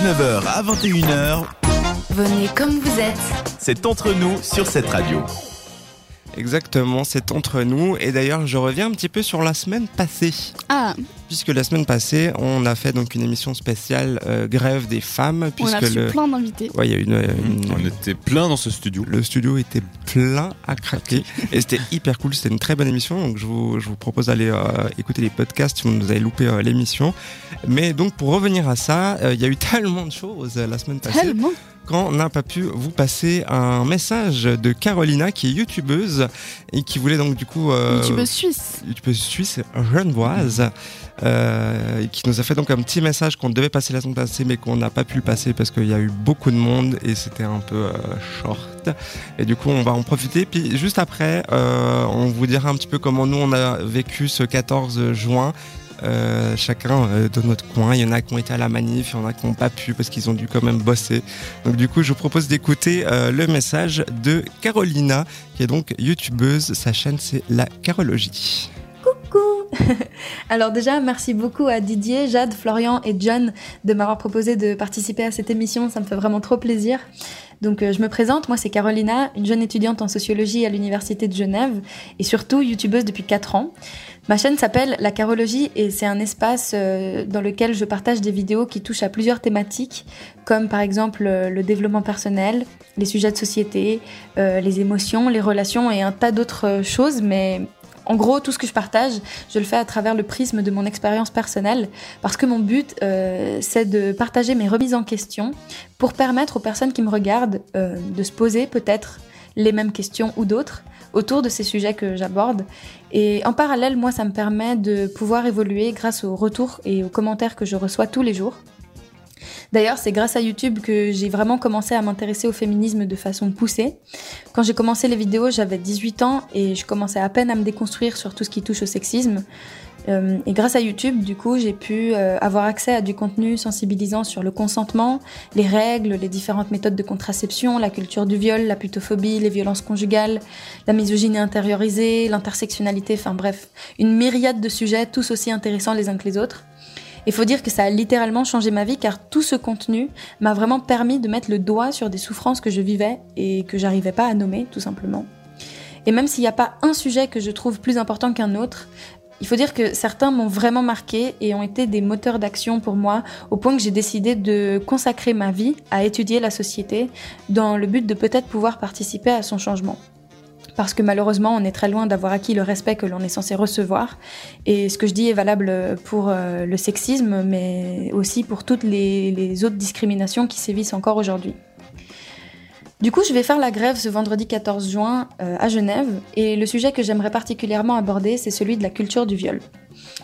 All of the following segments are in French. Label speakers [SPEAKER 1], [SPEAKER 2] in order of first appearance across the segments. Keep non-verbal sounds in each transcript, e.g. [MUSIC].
[SPEAKER 1] 19h à 21h,
[SPEAKER 2] Venez comme vous êtes.
[SPEAKER 1] c'est entre nous sur cette radio.
[SPEAKER 3] Exactement, c'est entre nous. Et d'ailleurs, je reviens un petit peu sur la semaine passée.
[SPEAKER 4] Ah,
[SPEAKER 3] Puisque la semaine passée, on a fait donc une émission spéciale euh, grève des femmes.
[SPEAKER 4] on a reçu
[SPEAKER 3] le...
[SPEAKER 4] plein d'invités.
[SPEAKER 3] Ouais, il y a une, une-
[SPEAKER 5] On était plein dans ce studio.
[SPEAKER 3] Le studio était plein à craquer [LAUGHS] et c'était hyper cool. C'était une très bonne émission. Donc je vous, je vous propose d'aller euh, écouter les podcasts si vous avez loupé euh, l'émission. Mais donc pour revenir à ça, euh, il y a eu [LAUGHS] tellement de choses euh, la semaine passée
[SPEAKER 4] Tellement.
[SPEAKER 3] quand on n'a pas pu vous passer un message de Carolina qui est youtubeuse et qui voulait donc du coup euh,
[SPEAKER 4] YouTubeuse suisse.
[SPEAKER 3] youtubeuse suisse genevoise euh, qui nous a fait donc un petit message qu'on devait passer la semaine passée mais qu'on n'a pas pu le passer parce qu'il y a eu beaucoup de monde et c'était un peu euh, short et du coup on va en profiter puis juste après euh, on vous dira un petit peu comment nous on a vécu ce 14 juin chacun de notre coin. Il y en a qui ont été à la manif, il y en a qui n'ont pas pu parce qu'ils ont dû quand même bosser. Donc du coup, je vous propose d'écouter le message de Carolina, qui est donc youtubeuse. Sa chaîne, c'est la Carologie. [LAUGHS]
[SPEAKER 6] Alors déjà, merci beaucoup à Didier, Jade, Florian et John de m'avoir proposé de participer à cette émission, ça me fait vraiment trop plaisir. Donc euh, je me présente, moi c'est Carolina, une jeune étudiante en sociologie à l'Université de Genève et surtout youtubeuse depuis 4 ans. Ma chaîne s'appelle La Carologie et c'est un espace euh, dans lequel je partage des vidéos qui touchent à plusieurs thématiques, comme par exemple euh, le développement personnel, les sujets de société, les émotions, les relations et un tas d'autres choses, mais en gros, tout ce que je partage, je le fais à travers le prisme de mon expérience personnelle, parce que mon but, euh, c'est de partager mes remises en question pour permettre aux personnes qui me regardent euh, de se poser peut-être les mêmes questions ou d'autres autour de ces sujets que j'aborde. Et en parallèle, moi, ça me permet de pouvoir évoluer grâce aux retours et aux commentaires que je reçois tous les jours. D'ailleurs, c'est grâce à YouTube que j'ai vraiment commencé à m'intéresser au féminisme de façon poussée. Quand j'ai commencé les vidéos, j'avais 18 ans et je commençais à peine à me déconstruire sur tout ce qui touche au sexisme. Euh, et grâce à YouTube, du coup, j'ai pu euh, avoir accès à du contenu sensibilisant sur le consentement, les règles, les différentes méthodes de contraception, la culture du viol, la putophobie, les violences conjugales, la misogynie intériorisée, l'intersectionnalité, enfin bref, une myriade de sujets, tous aussi intéressants les uns que les autres. Il faut dire que ça a littéralement changé ma vie car tout ce contenu m'a vraiment permis de mettre le doigt sur des souffrances que je vivais et que j'arrivais pas à nommer, tout simplement. Et même s'il n'y a pas un sujet que je trouve plus important qu'un autre, il faut dire que certains m'ont vraiment marqué et ont été des moteurs d'action pour moi, au point que j'ai décidé de consacrer ma vie à étudier la société dans le but de peut-être pouvoir participer à son changement. Parce que malheureusement, on est très loin d'avoir acquis le respect que l'on est censé recevoir. Et ce que je dis est valable pour euh, le sexisme, mais aussi pour toutes les, autres discriminations qui sévissent encore aujourd'hui. Du coup, je vais faire la grève ce vendredi 14 juin euh, à Genève, et le sujet que j'aimerais particulièrement aborder, c'est celui de la culture du viol.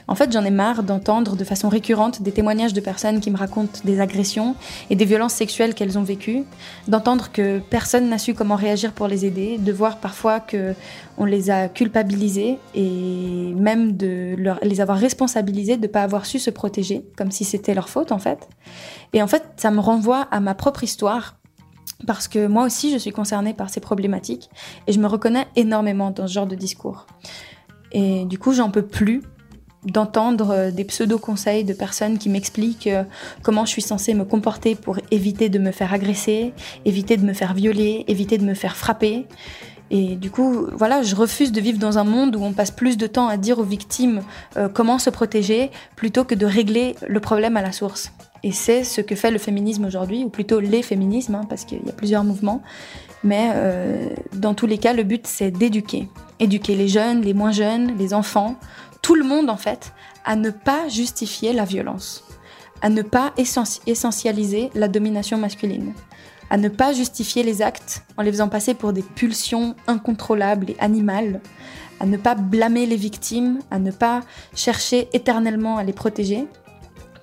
[SPEAKER 6] En fait, j'en ai marre d'entendre de façon récurrente des témoignages de personnes qui me racontent des agressions et des violences sexuelles qu'elles ont vécues, d'entendre que personne n'a su comment réagir pour les aider, de voir parfois que on les a culpabilisés et même de les avoir responsabilisés de ne pas avoir su se protéger, comme si c'était leur faute en fait. Et en fait, ça me renvoie à ma propre histoire parce que moi aussi je suis concernée par ces problématiques et je me reconnais énormément dans ce genre de discours. Et du coup, j'en peux plus d'entendre euh, des pseudo-conseils de personnes qui m'expliquent euh, comment je suis censée me comporter pour éviter de me faire agresser, éviter de me faire violer, éviter de me faire frapper. Et du coup, voilà, je refuse de vivre dans un monde où on passe plus de temps à dire aux victimes euh, comment se protéger plutôt que de régler le problème à la source. Et c'est ce que fait le féminisme aujourd'hui, ou plutôt les féminismes, hein, parce qu'il y a plusieurs mouvements. Mais dans tous les cas, le but, c'est d'éduquer. Éduquer les jeunes, les moins jeunes, les enfants, tout le monde en fait, à ne pas justifier la violence, à ne pas essentialiser la domination masculine, à ne pas justifier les actes en les faisant passer pour des pulsions incontrôlables et animales, à ne pas blâmer les victimes, à ne pas chercher éternellement à les protéger,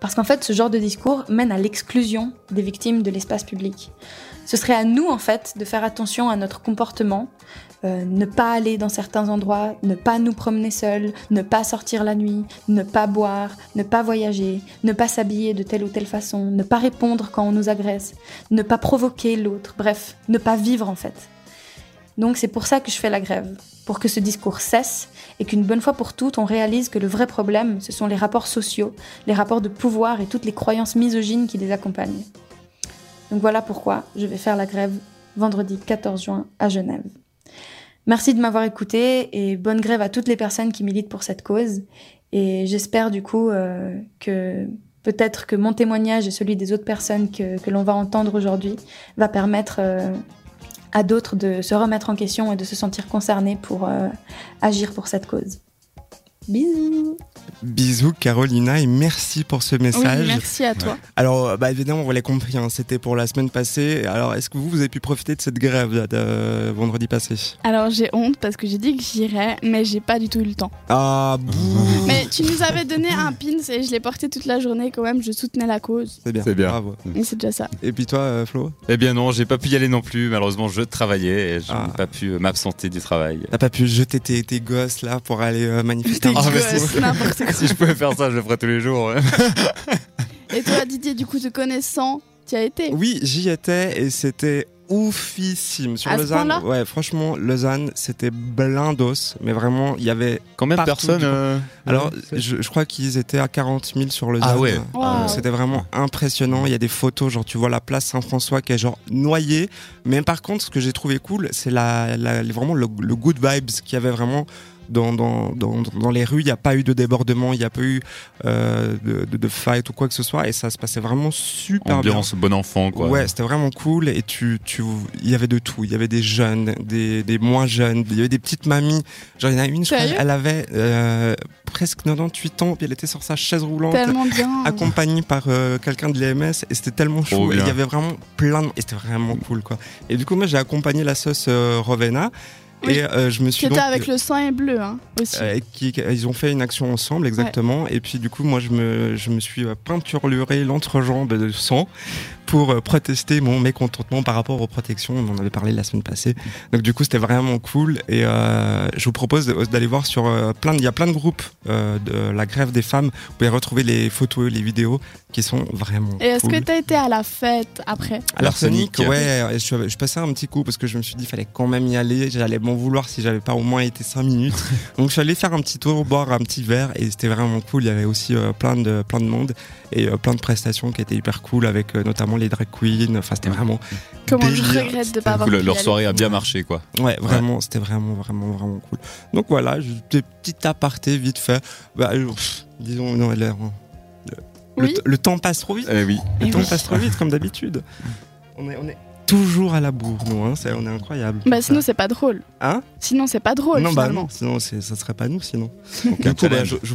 [SPEAKER 6] parce qu'en fait, ce genre de discours mène à l'exclusion des victimes de l'espace public. Ce serait à nous, en fait, de faire attention à notre comportement, euh, ne pas aller dans certains endroits, ne pas nous promener seuls, ne pas sortir la nuit, ne pas boire, ne pas voyager, ne pas s'habiller de telle ou telle façon, ne pas répondre quand on nous agresse, ne pas provoquer l'autre, bref, ne pas vivre en fait. Donc c'est pour ça que je fais la grève, pour que ce discours cesse et qu'une bonne fois pour toutes, on réalise que le vrai problème, ce sont les rapports sociaux, les rapports de pouvoir et toutes les croyances misogynes qui les accompagnent. Donc voilà pourquoi je vais faire la grève vendredi 14 juin à Genève. Merci de m'avoir écouté et bonne grève à toutes les personnes qui militent pour cette cause. Et j'espère du coup euh, que peut-être que mon témoignage et celui des autres personnes que, l'on va entendre aujourd'hui va permettre euh, à d'autres de se remettre en question et de se sentir concernés pour euh, agir pour cette cause. Bisous
[SPEAKER 3] Bisous Carolina et merci pour ce
[SPEAKER 4] Oui,
[SPEAKER 3] message.
[SPEAKER 4] merci à toi.
[SPEAKER 3] Alors, bah, évidemment, on l'a compris, hein, c'était pour la semaine passée. Alors, est-ce que vous, vous avez pu profiter de cette grève de vendredi passé?
[SPEAKER 4] Alors j'ai honte parce que j'ai dit que j'irais, mais j'ai pas du tout eu le temps.
[SPEAKER 3] Ah, bouh [LAUGHS]
[SPEAKER 4] Mais tu nous avais donné un pins et je l'ai porté toute la journée quand même, je soutenais la cause.
[SPEAKER 3] C'est bien.
[SPEAKER 5] C'est bien.
[SPEAKER 3] Bravo.
[SPEAKER 4] Et c'est déjà ça.
[SPEAKER 3] Et puis toi, euh, Flo?
[SPEAKER 5] Eh bien non, j'ai pas pu y aller non plus. Malheureusement, je travaillais et je
[SPEAKER 3] Ah.
[SPEAKER 5] n'ai pas pu euh, m'absenter du travail.
[SPEAKER 3] T'as pas pu jeter tes, tes gosses là pour aller euh, manifester petit
[SPEAKER 5] Ah,
[SPEAKER 4] n'importe [LAUGHS] quoi.
[SPEAKER 5] si je pouvais faire ça, je le ferais tous les jours. ouais.
[SPEAKER 4] Et toi Didier, du coup te connaissant, tu as été?
[SPEAKER 3] Oui, j'y étais et c'était oufissime. Sur
[SPEAKER 4] À ce
[SPEAKER 3] Lausanne, ouais, franchement, Lausanne, c'était blindos, mais vraiment, il y avait.
[SPEAKER 5] Combien de personnes euh,
[SPEAKER 3] Alors,
[SPEAKER 5] ouais,
[SPEAKER 3] je, je crois qu'ils étaient à 40 000 sur Lausanne.
[SPEAKER 5] Ah ouais.
[SPEAKER 4] Wow.
[SPEAKER 3] Donc, C'était vraiment impressionnant. Il y a des photos, genre tu vois la place Saint-François qui est genre noyée. Mais par contre, ce que j'ai trouvé cool, c'est la, la- vraiment le, le good vibes qu'il y avait vraiment dans, dans, dans, dans les rues. Il n'y a pas eu de débordement, il n'y a pas eu euh, de, de, de fight ou quoi que ce soit. Et ça se passait vraiment super bien.
[SPEAKER 5] Ambiance bon enfant quoi.
[SPEAKER 3] Ouais, c'était vraiment cool et tu, tu, il y avait de tout. Il y avait des jeunes, des, des moins jeunes, il y avait des petites mamies. Genre, il y en a une, je crois, elle avait euh, presque 98 ans, puis elle était sur sa chaise roulante,
[SPEAKER 4] Tellement bien.
[SPEAKER 3] accompagnée par euh, quelqu'un de l'EMS, et c'était tellement chou. Et il y avait vraiment plein de... Et c'était vraiment cool, quoi. Et du coup, moi, j'ai accompagné la sauce euh, Rovena,
[SPEAKER 4] Oui.
[SPEAKER 3] et euh, je me
[SPEAKER 4] Qui
[SPEAKER 3] suis
[SPEAKER 4] était
[SPEAKER 3] donc...
[SPEAKER 4] avec le sang et bleu hein, aussi.
[SPEAKER 3] Euh, qui, ils ont fait une action ensemble, exactement. Et puis, du coup, moi, je me, je me suis euh, peinturluré l'entrejambe de sang pour euh, protester mon mécontentement par rapport aux protections. On en avait parlé la semaine passée. Donc, du coup, c'était vraiment cool. Et euh, je vous propose d'aller voir sur euh, plein, de- il y a plein de groupes euh, de la grève des femmes. Vous pouvez retrouver les photos, les vidéos qui sont vraiment
[SPEAKER 4] Et est-ce
[SPEAKER 3] cool.
[SPEAKER 4] que t'as été à la fête après
[SPEAKER 3] À l'arsenic, ouais, et je, passais un petit coup parce que je me suis dit qu'il fallait quand même y aller. J'allais m'en vouloir si j'avais pas au moins été 5 minutes. [LAUGHS] Donc je suis allé faire un petit tour, boire un petit verre et c'était vraiment cool. Il y avait aussi euh, plein, de, plein de monde et euh, plein de prestations qui étaient hyper cool avec euh, notamment les drag queens. Enfin, c'était vraiment.
[SPEAKER 4] Comment je regrette de pas avoir
[SPEAKER 5] leur soirée a bien marché quoi.
[SPEAKER 3] Ouais, vraiment, c'était vraiment, vraiment, vraiment cool. Donc voilà, je- des petits apartés vite fait. Bah, euh, pff, disons, non, l'air. Le,
[SPEAKER 4] Oui.
[SPEAKER 3] le temps passe trop vite.
[SPEAKER 5] Eh oui.
[SPEAKER 3] Le
[SPEAKER 4] Eh
[SPEAKER 3] temps
[SPEAKER 4] oui.
[SPEAKER 3] passe trop vite, comme d'habitude. On est, on est toujours à la bourre, nous, hein, c'est- on est incroyable.
[SPEAKER 4] Bah sinon c'est pas drôle.
[SPEAKER 3] Hein?
[SPEAKER 4] Sinon c'est pas drôle
[SPEAKER 3] non, bah
[SPEAKER 4] finalement.
[SPEAKER 3] non, sinon c'est- ça serait pas nous, sinon. [LAUGHS] Du coup, bah, je, je